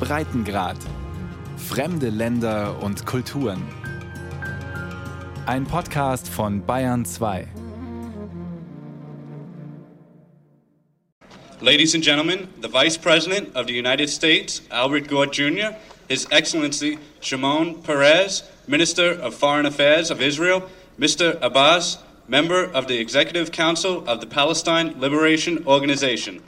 Breitengrad. Fremde Länder und Kulturen. Ein Podcast von Bayern 2. Ladies and gentlemen, the Vice President of the United States, Albert Gore Jr., His Excellency Shimon Peres, Minister of Foreign Affairs of Israel, Mr. Abbas, Member of the Executive Council of the Palestine Liberation Organization.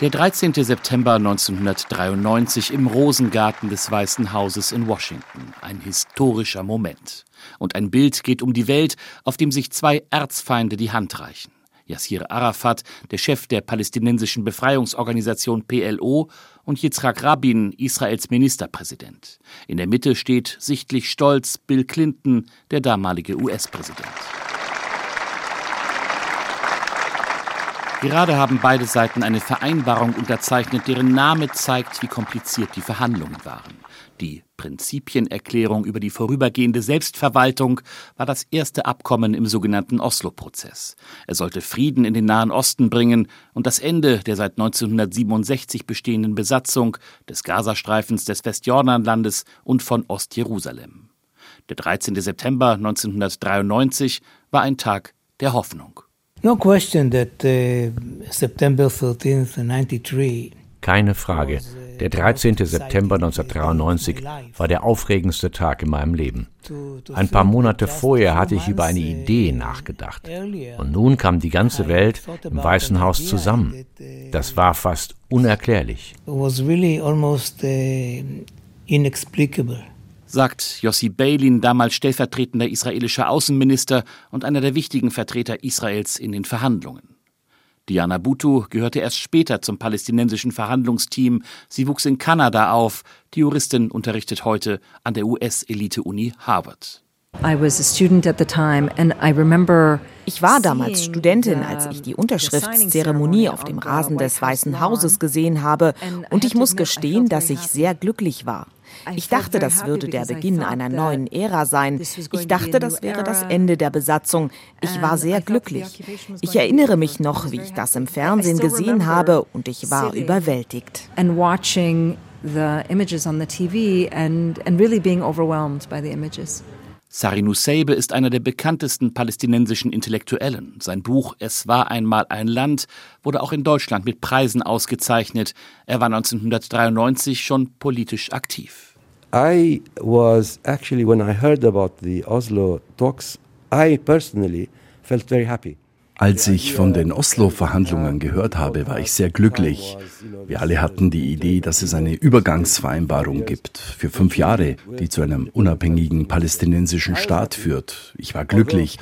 Der 13. September 1993 im Rosengarten des Weißen Hauses in Washington. Ein historischer Moment. Und ein Bild geht um die Welt, auf dem sich zwei Erzfeinde die Hand reichen. Yassir Arafat, der Chef der palästinensischen Befreiungsorganisation PLO, und Yitzhak Rabin, Israels Ministerpräsident. In der Mitte steht sichtlich stolz Bill Clinton, der damalige US-Präsident. Gerade haben beide Seiten eine Vereinbarung unterzeichnet, deren Name zeigt, wie kompliziert die Verhandlungen waren. Die Prinzipienerklärung über die vorübergehende Selbstverwaltung war das erste Abkommen im sogenannten Oslo-Prozess. Er sollte Frieden in den Nahen Osten bringen und das Ende der seit 1967 bestehenden Besatzung des Gazastreifens des Westjordanlandes und von Ostjerusalem. Der 13. September 1993 war ein Tag der Hoffnung. No question that uh, September 13th, 93 keine Frage. Der 13. September 1993 war der aufregendste Tag in meinem Leben. Ein paar Monate vorher hatte ich über eine Idee nachgedacht. Und nun kam die ganze Welt im Weißen Haus zusammen. Das war fast unerklärlich. It was really almost uh, inexplicable sagt Yossi Beilin, damals stellvertretender israelischer Außenminister und einer der wichtigen Vertreter Israels in den Verhandlungen. Diana Butu gehörte erst später zum palästinensischen Verhandlungsteam. Sie wuchs in Kanada auf. Die Juristin unterrichtet heute an der US-Elite-Uni Harvard. Ich war damals Studentin, als ich die Unterschriftszeremonie auf dem Rasen des Weißen Hauses gesehen habe, und ich muss gestehen, dass ich sehr glücklich war. Ich dachte, das würde der Beginn einer neuen Ära sein. Ich dachte, das wäre das Ende der Besatzung. Ich war sehr glücklich. Ich erinnere mich noch, wie ich das im Fernsehen gesehen habe und ich war überwältigt. The images on the TV and, and really being overwhelmed by the images. Sari Nusseibeh ist einer der bekanntesten palästinensischen Intellektuellen. Sein Buch Es war einmal ein Land wurde auch in Deutschland mit Preisen ausgezeichnet. Er war 1993 schon politisch aktiv. I was actually when I heard about the Oslo talks, I personally felt very happy. Als ich von den Oslo-Verhandlungen gehört habe, war ich sehr glücklich. Wir alle hatten die Idee, dass es eine Übergangsvereinbarung gibt für fünf Jahre, die zu einem unabhängigen palästinensischen Staat führt. Ich war glücklich,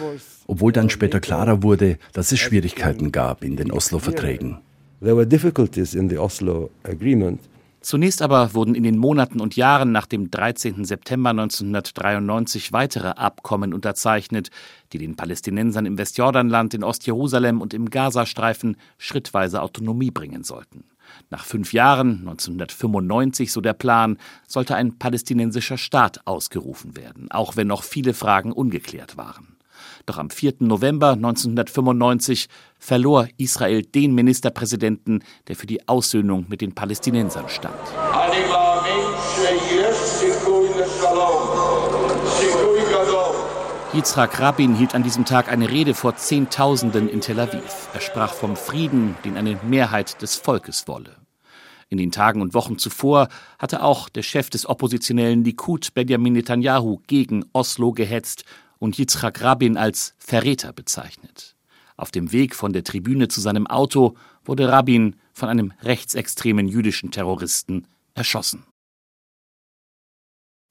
obwohl dann später klarer wurde, dass es Schwierigkeiten gab in den Oslo-Verträgen. There were difficulties in the Oslo agreement. Zunächst aber wurden in den Monaten und Jahren nach dem 13. September 1993 weitere Abkommen unterzeichnet, die den Palästinensern im Westjordanland, in Ostjerusalem und im Gazastreifen schrittweise Autonomie bringen sollten. Nach fünf Jahren, 1995, so der Plan, sollte ein palästinensischer Staat ausgerufen werden, auch wenn noch viele Fragen ungeklärt waren. Doch am 4. November 1995 verlor Israel den Ministerpräsidenten, der für die Aussöhnung mit den Palästinensern stand. Yitzhak Rabin hielt an diesem Tag eine Rede vor Zehntausenden in Tel Aviv. Er sprach vom Frieden, den eine Mehrheit des Volkes wolle. In den Tagen und Wochen zuvor hatte auch der Chef des oppositionellen Likud, Benjamin Netanyahu, gegen Oslo gehetzt und Yitzhak Rabin als Verräter bezeichnet. Auf dem Weg von der Tribüne zu seinem Auto wurde Rabin von einem rechtsextremen jüdischen Terroristen erschossen.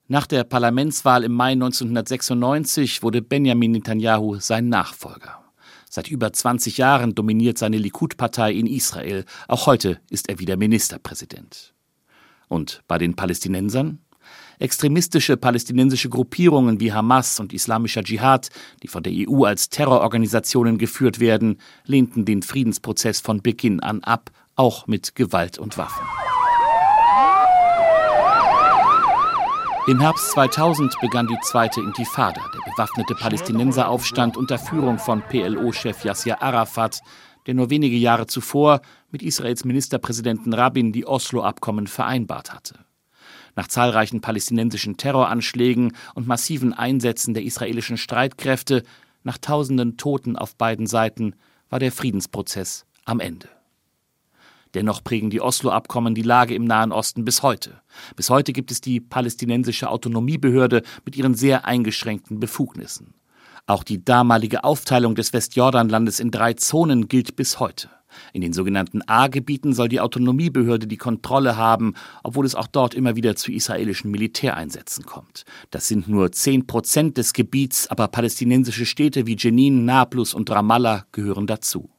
Nach der Parlamentswahl im Mai 1996 wurde Benjamin Netanyahu sein Nachfolger. Seit über 20 Jahren dominiert seine Likud-Partei in Israel. Auch heute ist er wieder Ministerpräsident. Und bei den Palästinensern? Extremistische palästinensische Gruppierungen wie Hamas und Islamischer Dschihad, die von der EU als Terrororganisationen geführt werden, lehnten den Friedensprozess von Beginn an ab, auch mit Gewalt und Waffen. Im Herbst 2000 begann die zweite Intifada, der bewaffnete Palästinenseraufstand unter Führung von PLO-Chef Yasser Arafat, der nur wenige Jahre zuvor mit Israels Ministerpräsidenten Rabin die Oslo-Abkommen vereinbart hatte. Nach zahlreichen palästinensischen Terroranschlägen und massiven Einsätzen der israelischen Streitkräfte, nach tausenden Toten auf beiden Seiten, war der Friedensprozess am Ende. Dennoch prägen die Oslo-Abkommen die Lage im Nahen Osten bis heute. Bis heute gibt es die palästinensische Autonomiebehörde mit ihren sehr eingeschränkten Befugnissen. Auch die damalige Aufteilung des Westjordanlandes in drei Zonen gilt bis heute. In den sogenannten A-Gebieten soll die Autonomiebehörde die Kontrolle haben, obwohl es auch dort immer wieder zu israelischen Militäreinsätzen kommt. Das sind nur zehn Prozent des Gebiets, aber palästinensische Städte wie Jenin, Nablus und Ramallah gehören dazu.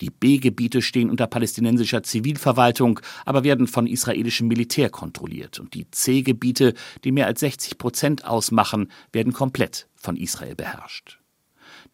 Die B-Gebiete stehen unter palästinensischer Zivilverwaltung, aber werden von israelischem Militär kontrolliert. Und die C-Gebiete, die mehr als 60 Prozent ausmachen, werden komplett von Israel beherrscht.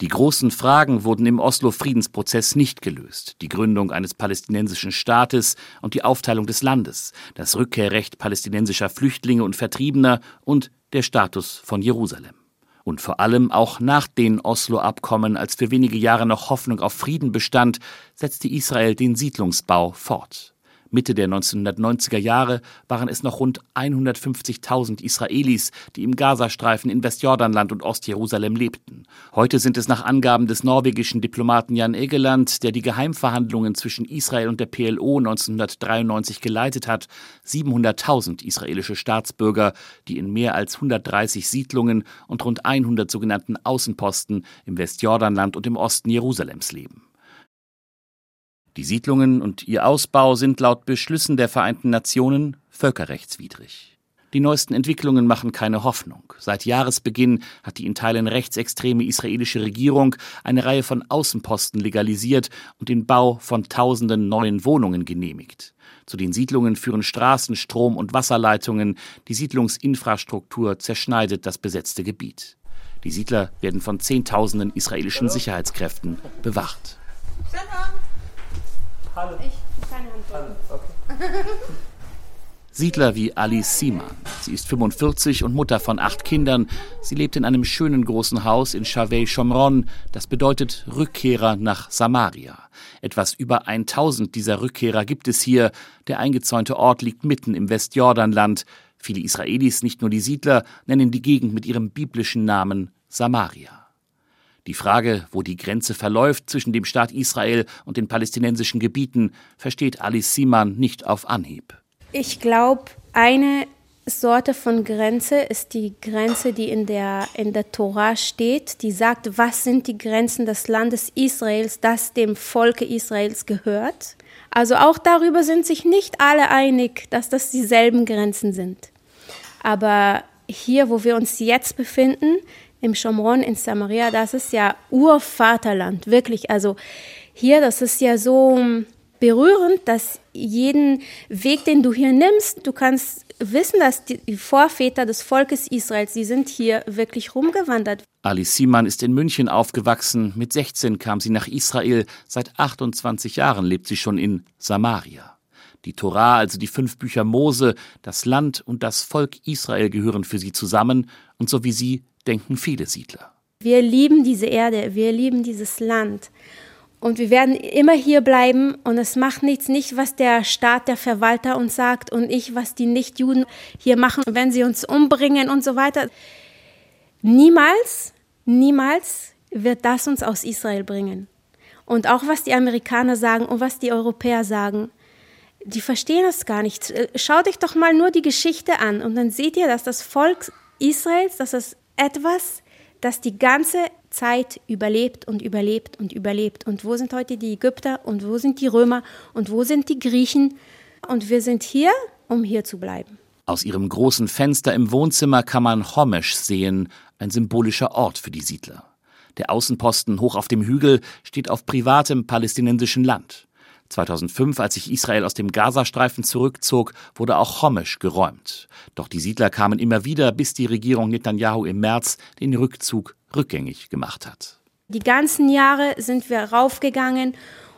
Die großen Fragen wurden im Oslo-Friedensprozess nicht gelöst. Die Gründung eines palästinensischen Staates und die Aufteilung des Landes, das Rückkehrrecht palästinensischer Flüchtlinge und Vertriebener und der Status von Jerusalem. Und vor allem auch nach den Oslo-Abkommen, als für wenige Jahre noch Hoffnung auf Frieden bestand, setzte Israel den Siedlungsbau fort. Mitte der 1990er Jahre waren es noch rund 150.000 Israelis, die im Gazastreifen in Westjordanland und Ostjerusalem lebten. Heute sind es nach Angaben des norwegischen Diplomaten Jan Egeland, der die Geheimverhandlungen zwischen Israel und der PLO 1993 geleitet hat, 700.000 israelische Staatsbürger, die in mehr als 130 Siedlungen und rund 100 sogenannten Außenposten im Westjordanland und im Osten Jerusalems leben. Die Siedlungen und ihr Ausbau sind laut Beschlüssen der Vereinten Nationen völkerrechtswidrig. Die neuesten Entwicklungen machen keine Hoffnung. Seit Jahresbeginn hat die in Teilen rechtsextreme israelische Regierung eine Reihe von Außenposten legalisiert und den Bau von tausenden neuen Wohnungen genehmigt. Zu den Siedlungen führen Straßen, Strom- und Wasserleitungen. Die Siedlungsinfrastruktur zerschneidet das besetzte Gebiet. Die Siedler werden von Zehntausenden israelischen Sicherheitskräften bewacht. Hallo. Ich keine Hand Hallo. Okay. Siedler wie Alice Siemann. Sie ist 45 und Mutter von acht Kindern. Sie lebt in einem schönen großen Haus in Chavey Shomron. Das bedeutet Rückkehrer nach Samaria. Etwas über 1000 dieser Rückkehrer gibt es hier. Der eingezäunte Ort liegt mitten im Westjordanland. Viele Israelis, nicht nur die Siedler, nennen die Gegend mit ihrem biblischen Namen Samaria. Die Frage, wo die Grenze verläuft zwischen dem Staat Israel und den palästinensischen Gebieten, versteht Alice Siman nicht auf Anhieb. Ich glaube, eine Sorte von Grenze ist die Grenze, die in der, in der Tora steht, die sagt, was sind die Grenzen des Landes Israels, das dem Volke Israels gehört. Also auch darüber sind sich nicht alle einig, dass das dieselben Grenzen sind. Aber hier, wo wir uns jetzt befinden, im Schomron in Samaria, das ist ja Urvaterland, wirklich. Also hier, das ist ja so berührend, dass jeden Weg, den du hier nimmst, du kannst wissen, dass die Vorväter des Volkes Israels, die sind hier wirklich rumgewandert. Alice Siemann ist in München aufgewachsen. Mit 16 kam sie nach Israel. Seit 28 Jahren lebt sie schon in Samaria. Die Torah, also die fünf Bücher Mose, das Land und das Volk Israel gehören für sie zusammen und so wie sie denken viele Siedler. Wir lieben diese Erde, wir lieben dieses Land. Und wir werden immer hier bleiben und es macht nichts, nicht was der Staat, der Verwalter uns sagt und ich, was die Nichtjuden hier machen, wenn sie uns umbringen und so weiter. Niemals, niemals wird das uns aus Israel bringen. Und auch was die Amerikaner sagen und was die Europäer sagen, die verstehen das gar nicht. Schaut euch doch mal nur die Geschichte an und dann seht ihr, dass das Volk Israels, dass es etwas, das die ganze Zeit überlebt und überlebt und überlebt. Und wo sind heute die Ägypter und wo sind die Römer und wo sind die Griechen? Und wir sind hier, um hier zu bleiben. Aus ihrem großen Fenster im Wohnzimmer kann man Homesh sehen, ein symbolischer Ort für die Siedler. Der Außenposten hoch auf dem Hügel steht auf privatem palästinensischen Land. 2005, als sich Israel aus dem Gazastreifen zurückzog, wurde auch Homesh geräumt. Doch die Siedler kamen immer wieder, bis die Regierung Netanyahu im März den Rückzug rückgängig gemacht hat. Die ganzen Jahre sind wir raufgegangen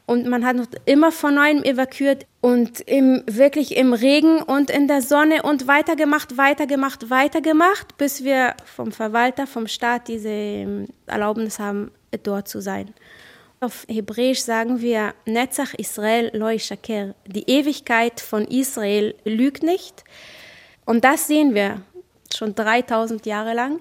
und man hat immer von neuem evakuiert und im, wirklich im Regen und in der Sonne und weitergemacht, weitergemacht, weitergemacht, bis wir vom Verwalter, vom Staat diese ähm, Erlaubnis haben, dort zu sein. Auf Hebräisch sagen wir Netzach Israel Loi Shaker. Die Ewigkeit von Israel lügt nicht. Und das sehen wir schon 3000 Jahre lang.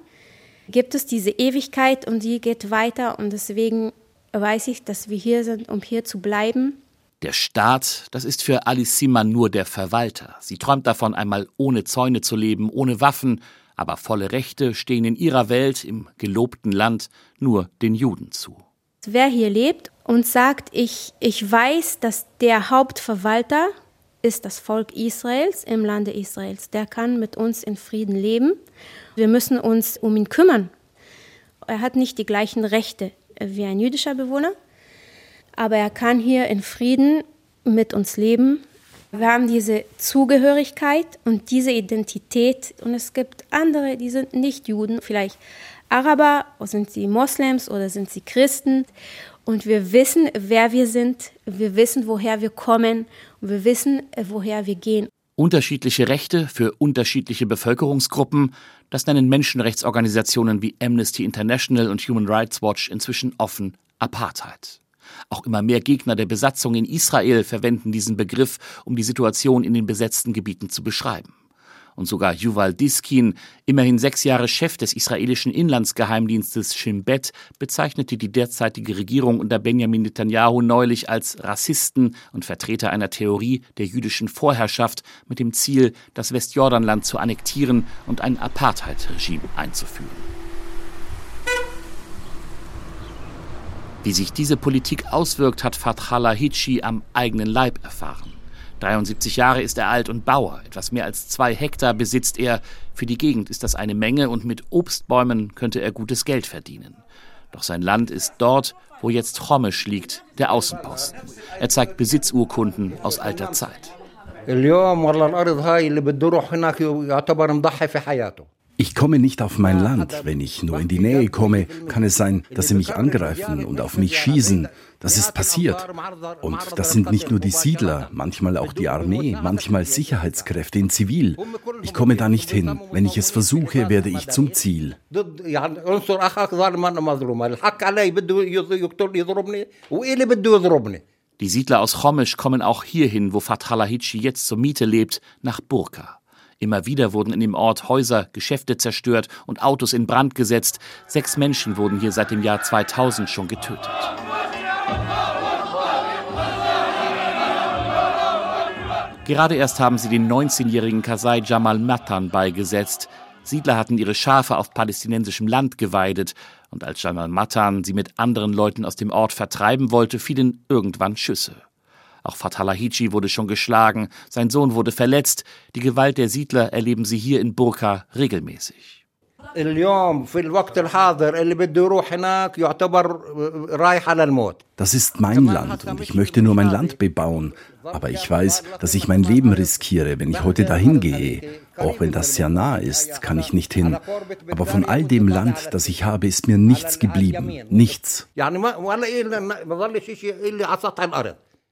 Gibt es diese Ewigkeit und die geht weiter. Und deswegen weiß ich, dass wir hier sind, um hier zu bleiben. Der Staat, das ist für Alice Simon nur der Verwalter. Sie träumt davon, einmal ohne Zäune zu leben, ohne Waffen, aber volle Rechte stehen in ihrer Welt, im gelobten Land, nur den Juden zu. Wer hier lebt und sagt, ich, ich weiß, dass der Hauptverwalter ist das Volk Israels im Lande Israels. Der kann mit uns in Frieden leben. Wir müssen uns um ihn kümmern. Er hat nicht die gleichen Rechte wie ein jüdischer Bewohner, aber er kann hier in Frieden mit uns leben. Wir haben diese Zugehörigkeit und diese Identität und es gibt andere, die sind nicht Juden, vielleicht Araber, oder sind sie Moslems oder sind sie Christen und wir wissen, wer wir sind, wir wissen, woher wir kommen und wir wissen, woher wir gehen. Unterschiedliche Rechte für unterschiedliche Bevölkerungsgruppen, das nennen Menschenrechtsorganisationen wie Amnesty International und Human Rights Watch inzwischen offen Apartheid. Auch immer mehr Gegner der Besatzung in Israel verwenden diesen Begriff, um die Situation in den besetzten Gebieten zu beschreiben. Und sogar Yuval Diskin, immerhin sechs Jahre Chef des israelischen Inlandsgeheimdienstes Shin Bet, bezeichnete die derzeitige Regierung unter Benjamin Netanyahu neulich als Rassisten und Vertreter einer Theorie der jüdischen Vorherrschaft mit dem Ziel, das Westjordanland zu annektieren und ein Apartheid-Regime einzuführen. Wie sich diese Politik auswirkt, hat Fathallah Hitschi am eigenen Leib erfahren. 73 Jahre ist er alt und Bauer. Etwas mehr als zwei Hektar besitzt er. Für die Gegend ist das eine Menge und mit Obstbäumen könnte er gutes Geld verdienen. Doch sein Land ist dort, wo jetzt Chomisch liegt, der Außenposten. Er zeigt Besitzurkunden aus alter Zeit. Ich komme nicht auf mein Land. Wenn ich nur in die Nähe komme, kann es sein, dass sie mich angreifen und auf mich schießen. Das ist passiert. Und das sind nicht nur die Siedler, manchmal auch die Armee, manchmal Sicherheitskräfte in Zivil. Ich komme da nicht hin. Wenn ich es versuche, werde ich zum Ziel. Die Siedler aus Chomisch kommen auch hierhin, wo Fathallah Hitschi jetzt zur Miete lebt, nach Burka. Immer wieder wurden in dem Ort Häuser, Geschäfte zerstört und Autos in Brand gesetzt. Sechs Menschen wurden hier seit dem Jahr 2000 schon getötet. Gerade erst haben sie den 19-jährigen Kasai Jamal Matan beigesetzt. Siedler hatten ihre Schafe auf palästinensischem Land geweidet. Und als Jamal Matan sie mit anderen Leuten aus dem Ort vertreiben wollte, fielen irgendwann Schüsse. Auch Fatalahici wurde schon geschlagen, sein Sohn wurde verletzt. Die Gewalt der Siedler erleben sie hier in Burka regelmäßig. Das ist mein Land und ich möchte nur mein Land bebauen. Aber ich weiß, dass ich mein Leben riskiere, wenn ich heute dahin gehe. Auch wenn das sehr nah ist, kann ich nicht hin. Aber von all dem Land, das ich habe, ist mir nichts geblieben. Nichts.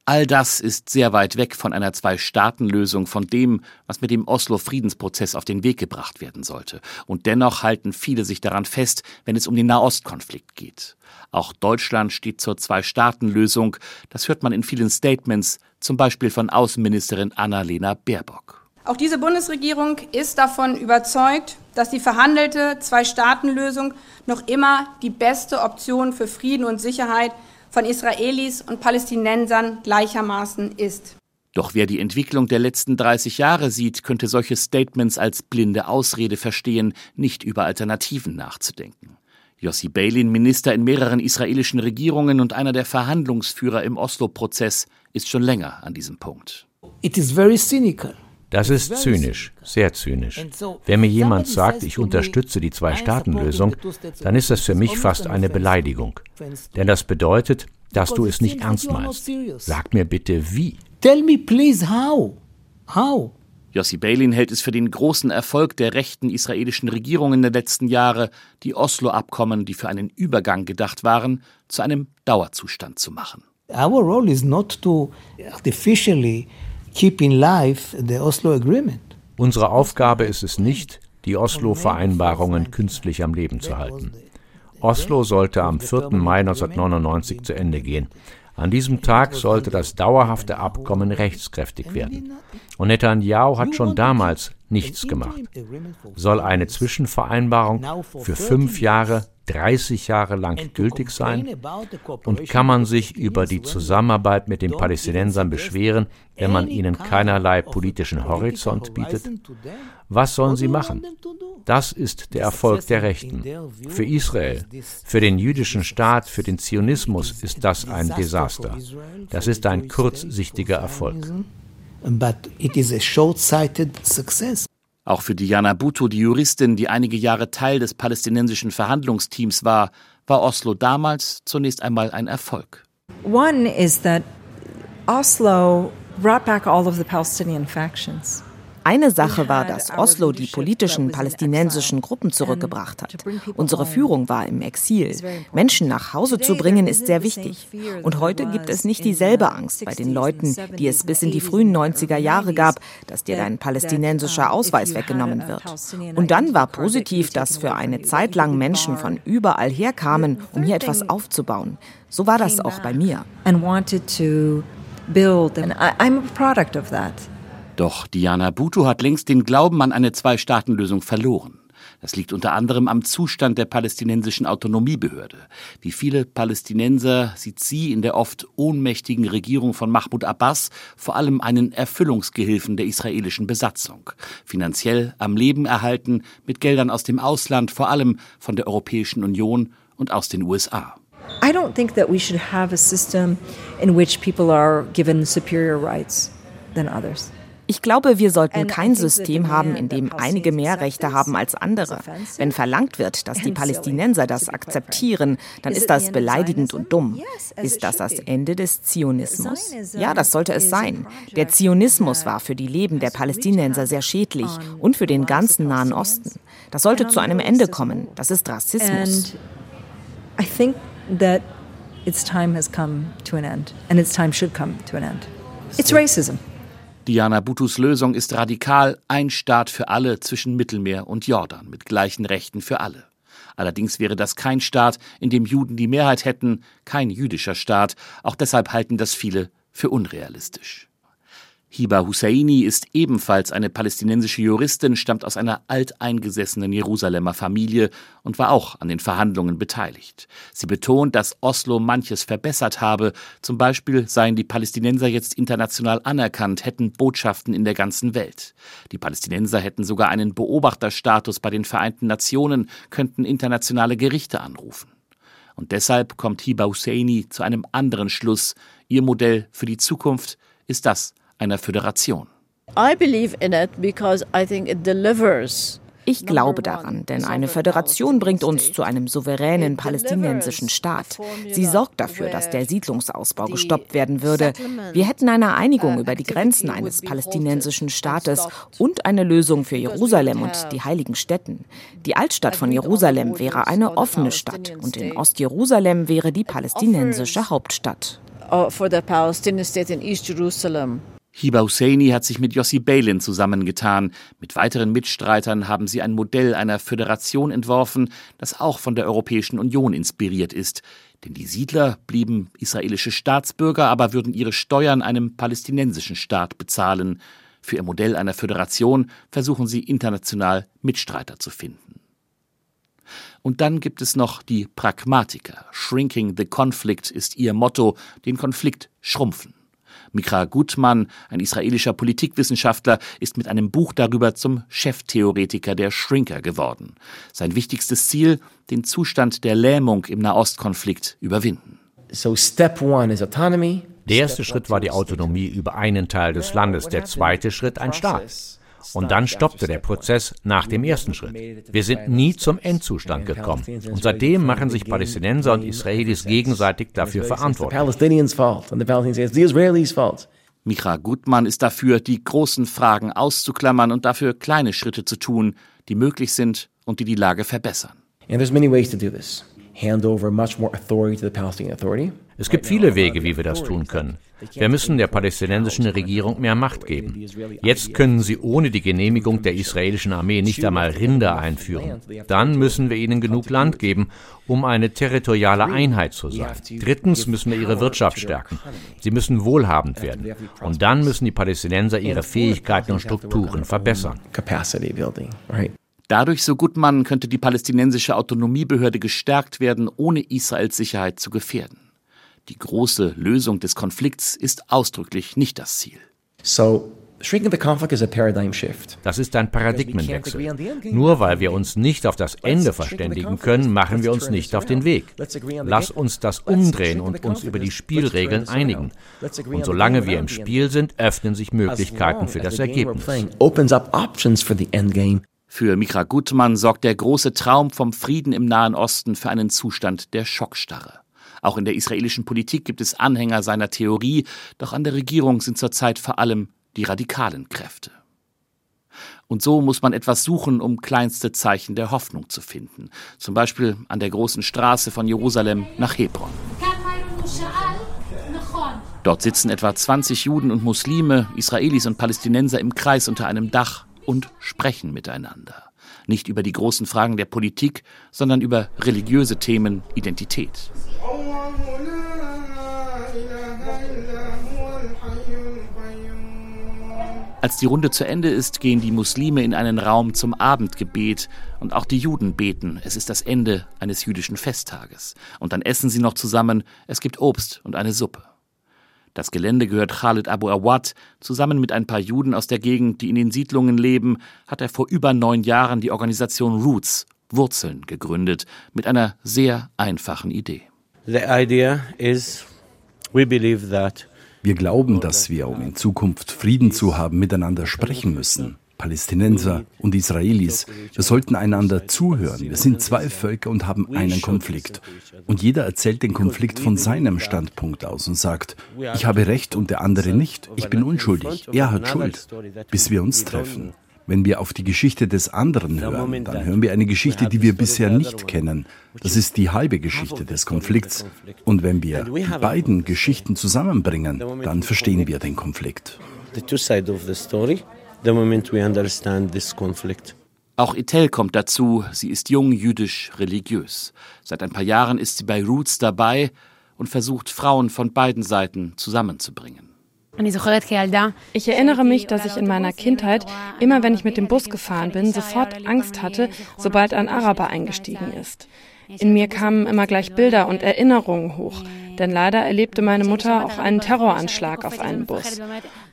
All das ist sehr weit weg von einer Zwei-Staaten-Lösung, von dem, was mit dem Oslo-Friedensprozess auf den Weg gebracht werden sollte. Und dennoch halten viele sich daran fest, wenn es um den Nahostkonflikt geht. Auch Deutschland steht zur Zwei-Staaten-Lösung. Das hört man in vielen Statements, zum Beispiel von Außenministerin Annalena Baerbock. Auch diese Bundesregierung ist davon überzeugt, dass die verhandelte Zwei-Staaten-Lösung noch immer die beste Option für Frieden und Sicherheit von Israelis und Palästinensern gleichermaßen ist. Doch wer die Entwicklung der letzten 30 Jahre sieht, könnte solche Statements als blinde Ausrede verstehen, nicht über Alternativen nachzudenken. Yossi Beilin, Minister in mehreren israelischen Regierungen und einer der Verhandlungsführer im Oslo-Prozess, ist schon länger an diesem Punkt. It is very cynical. Das ist zynisch, sehr zynisch. Wenn mir jemand sagt, ich unterstütze die Zwei-Staaten-Lösung, dann ist das für mich fast eine Beleidigung. Denn das bedeutet, dass du es nicht ernst meinst. Sag mir bitte, wie. Tell me please how. How? Yossi Beilin hält es für den großen Erfolg der rechten israelischen Regierungen der letzten Jahre, die Oslo-Abkommen, die für einen Übergang gedacht waren, zu einem Dauerzustand zu machen. Our role is not to artificially keep in life the Oslo Agreement. Unsere Aufgabe ist es nicht, die Oslo-Vereinbarungen künstlich am Leben zu halten. Oslo sollte am 4. Mai 1999 zu Ende gehen. An diesem Tag sollte das dauerhafte Abkommen rechtskräftig werden. Und Netanyahu hat schon damals nichts gemacht. Soll eine Zwischenvereinbarung für fünf Jahre 30 Jahre lang gültig sein? Und kann man sich über die Zusammenarbeit mit den Palästinensern beschweren, wenn man ihnen keinerlei politischen Horizont bietet? Was sollen sie machen? Das ist der Erfolg der Rechten. Für Israel, für den jüdischen Staat, für den Zionismus ist das ein Desaster. Das ist ein kurzsichtiger Erfolg. Auch für Diana Bhutto, die Juristin, die einige Jahre Teil des palästinensischen Verhandlungsteams war, war Oslo damals zunächst einmal ein Erfolg. One is that Oslo brought back all of the Palestinian factions. Eine Sache war, dass Oslo die politischen palästinensischen Gruppen zurückgebracht hat. Unsere Führung war im Exil. Menschen nach Hause zu bringen, ist sehr wichtig. Und heute gibt es nicht dieselbe Angst bei den Leuten, die es bis in die frühen 90er Jahre gab, dass dir dein palästinensischer Ausweis weggenommen wird. Und dann war positiv, dass für eine Zeit lang Menschen von überall herkamen, um hier etwas aufzubauen. So war das auch bei mir. And wanted to build, and I'm a product of that. Doch Diana Bhutto hat längst den Glauben an eine Zwei-Staaten-Lösung verloren. Das liegt unter anderem am Zustand der palästinensischen Autonomiebehörde. Wie viele Palästinenser sieht sie in der oft ohnmächtigen Regierung von Mahmoud Abbas vor allem einen Erfüllungsgehilfen der israelischen Besatzung. Finanziell am Leben erhalten, mit Geldern aus dem Ausland, vor allem von der Europäischen Union und aus den USA. I don't think that we should have a system in which people are given superior rights than others. Ich glaube, wir sollten kein System haben, in dem einige mehr Rechte haben als andere. Wenn verlangt wird, dass die Palästinenser das akzeptieren, dann ist das beleidigend und dumm. Ist das das Ende des Zionismus? Ja, das sollte es sein. Der Zionismus war für die Leben der Palästinenser sehr schädlich und für den ganzen Nahen Osten. Das sollte zu einem Ende kommen. Das ist Rassismus. I think that its time has come to an end and its time should come to an end. It's racism. Diana Bhuttos Lösung ist radikal ein Staat für alle zwischen Mittelmeer und Jordan mit gleichen Rechten für alle. Allerdings wäre das kein Staat, in dem Juden die Mehrheit hätten, kein jüdischer Staat, auch deshalb halten das viele für unrealistisch. Hiba Husseini ist ebenfalls eine palästinensische Juristin, stammt aus einer alteingesessenen Jerusalemer Familie und war auch an den Verhandlungen beteiligt. Sie betont, dass Oslo manches verbessert habe. Zum Beispiel seien die Palästinenser jetzt international anerkannt, hätten Botschaften in der ganzen Welt. Die Palästinenser hätten sogar einen Beobachterstatus bei den Vereinten Nationen, könnten internationale Gerichte anrufen. Und deshalb kommt Hiba Husseini zu einem anderen Schluss. Ihr Modell für die Zukunft ist das einer Föderation. Ich glaube daran, denn eine Föderation bringt uns zu einem souveränen palästinensischen Staat. Sie sorgt dafür, dass der Siedlungsausbau gestoppt werden würde. Wir hätten eine Einigung über die Grenzen eines palästinensischen Staates und eine Lösung für Jerusalem und die heiligen Städten. Die Altstadt von Jerusalem wäre eine offene Stadt und in Ostjerusalem wäre die palästinensische Hauptstadt. For the Palestinian state in East Jerusalem. Hiba Husseini hat sich mit Yossi Beilin zusammengetan. Mit weiteren Mitstreitern haben sie ein Modell einer Föderation entworfen, das auch von der Europäischen Union inspiriert ist. Denn die Siedler blieben israelische Staatsbürger, aber würden ihre Steuern einem palästinensischen Staat bezahlen. Für ihr Modell einer Föderation versuchen sie international Mitstreiter zu finden. Und dann gibt es noch die Pragmatiker. Shrinking the Conflict ist ihr Motto, den Konflikt schrumpfen. Mikra Gutmann, ein israelischer Politikwissenschaftler, ist mit einem Buch darüber zum Cheftheoretiker der Shrinker geworden. Sein wichtigstes Ziel, den Zustand der Lähmung im Nahostkonflikt überwinden. So step one is autonomy. Der erste Schritt war die Autonomie über einen Teil des Landes, der zweite Schritt ein Staat. Und dann stoppte der Prozess nach dem ersten Schritt. Wir sind nie zum Endzustand gekommen. Und seitdem machen sich Palästinenser und Israelis gegenseitig dafür verantwortlich. Micha Gutmann ist dafür, die großen Fragen auszuklammern und dafür kleine Schritte zu tun, die möglich sind und die die Lage verbessern. And there's many ways to do this. Es gibt viele Wege, wie wir das tun können. Wir müssen der palästinensischen Regierung mehr Macht geben. Jetzt können sie ohne die Genehmigung der israelischen Armee nicht einmal Rinder einführen. Dann müssen wir ihnen genug Land geben, um eine territoriale Einheit zu sein. Drittens müssen wir ihre Wirtschaft stärken. Sie müssen wohlhabend werden. Und dann müssen die Palästinenser ihre Fähigkeiten und Strukturen verbessern. Dadurch, so Gutmann, könnte die palästinensische Autonomiebehörde gestärkt werden, ohne Israels Sicherheit zu gefährden. Die große Lösung des Konflikts ist ausdrücklich nicht das Ziel. So, das ist ein Paradigmenwechsel. Nur weil wir uns nicht auf das Ende verständigen können, machen wir uns nicht auf den Weg. Lass uns das umdrehen und uns über die Spielregeln einigen. Und solange wir im Spiel sind, öffnen sich Möglichkeiten für das Ergebnis. Für Mikra Gutmann sorgt der große Traum vom Frieden im Nahen Osten für einen Zustand der Schockstarre. Auch in der israelischen Politik gibt es Anhänger seiner Theorie, doch an der Regierung sind zurzeit vor allem die radikalen Kräfte. Und so muss man etwas suchen, um kleinste Zeichen der Hoffnung zu finden. Zum Beispiel an der großen Straße von Jerusalem nach Hebron. Dort sitzen etwa 20 Juden und Muslime, Israelis und Palästinenser im Kreis unter einem Dach und sprechen miteinander. Nicht über die großen Fragen der Politik, sondern über religiöse Themen, Identität. Als die Runde zu Ende ist, gehen die Muslime in einen Raum zum Abendgebet und auch die Juden beten. Es ist das Ende eines jüdischen Festtages. Und dann essen sie noch zusammen. Es gibt Obst und eine Suppe. Das Gelände gehört Khalid Abu Awad. Zusammen mit ein paar Juden aus der Gegend, die in den Siedlungen leben, hat er vor über neun Jahren die Organisation Roots, Wurzeln, gegründet, mit einer sehr einfachen Idee. The idea is, we believe that wir glauben, dass wir, um in Zukunft Frieden zu haben, miteinander sprechen müssen. Palästinenser und Israelis. Wir sollten einander zuhören. Wir sind zwei Völker und haben einen Konflikt. Und jeder erzählt den Konflikt von seinem Standpunkt aus und sagt, ich habe Recht und der andere nicht. Ich bin unschuldig. Er hat Schuld. Bis wir uns treffen. Wenn wir auf die Geschichte des anderen hören, dann hören wir eine Geschichte, die wir bisher nicht kennen. Das ist die halbe Geschichte des Konflikts. Und wenn wir die beiden Geschichten zusammenbringen, dann verstehen wir den Konflikt. Auch Etel kommt dazu. Sie ist jung, jüdisch, religiös. Seit ein paar Jahren ist sie bei Roots dabei und versucht, Frauen von beiden Seiten zusammenzubringen. Ich erinnere mich, dass ich in meiner Kindheit, immer wenn ich mit dem Bus gefahren bin, sofort Angst hatte, sobald ein Araber eingestiegen ist. In mir kamen immer gleich Bilder und Erinnerungen hoch, denn leider erlebte meine Mutter auch einen Terroranschlag auf einen Bus.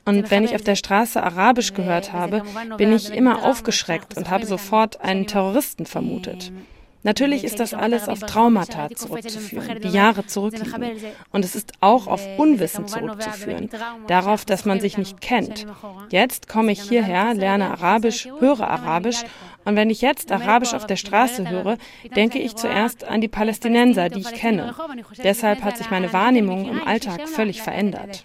Und wenn ich auf der Straße Arabisch gehört habe, bin ich immer aufgeschreckt und habe sofort einen Terroristen vermutet. Natürlich ist das alles auf Traumata zurückzuführen, die Jahre zurückliegen. Und es ist auch auf Unwissen zurückzuführen, darauf, dass man sich nicht kennt. Jetzt komme ich hierher, lerne Arabisch, höre Arabisch und wenn ich jetzt Arabisch auf der Straße höre, denke ich zuerst an die Palästinenser, die ich kenne. Deshalb hat sich meine Wahrnehmung im Alltag völlig verändert.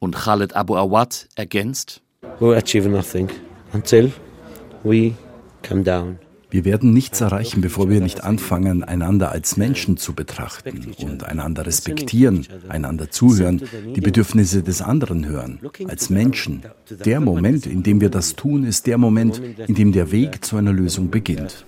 Und Khaled Abu Awad ergänzt, We achieve nothing until we come down. Wir werden nichts erreichen, bevor wir nicht anfangen, einander als Menschen zu betrachten und einander respektieren, einander zuhören, die Bedürfnisse des anderen hören, als Menschen. Der Moment, in dem wir das tun, ist der Moment, in dem der Weg zu einer Lösung beginnt.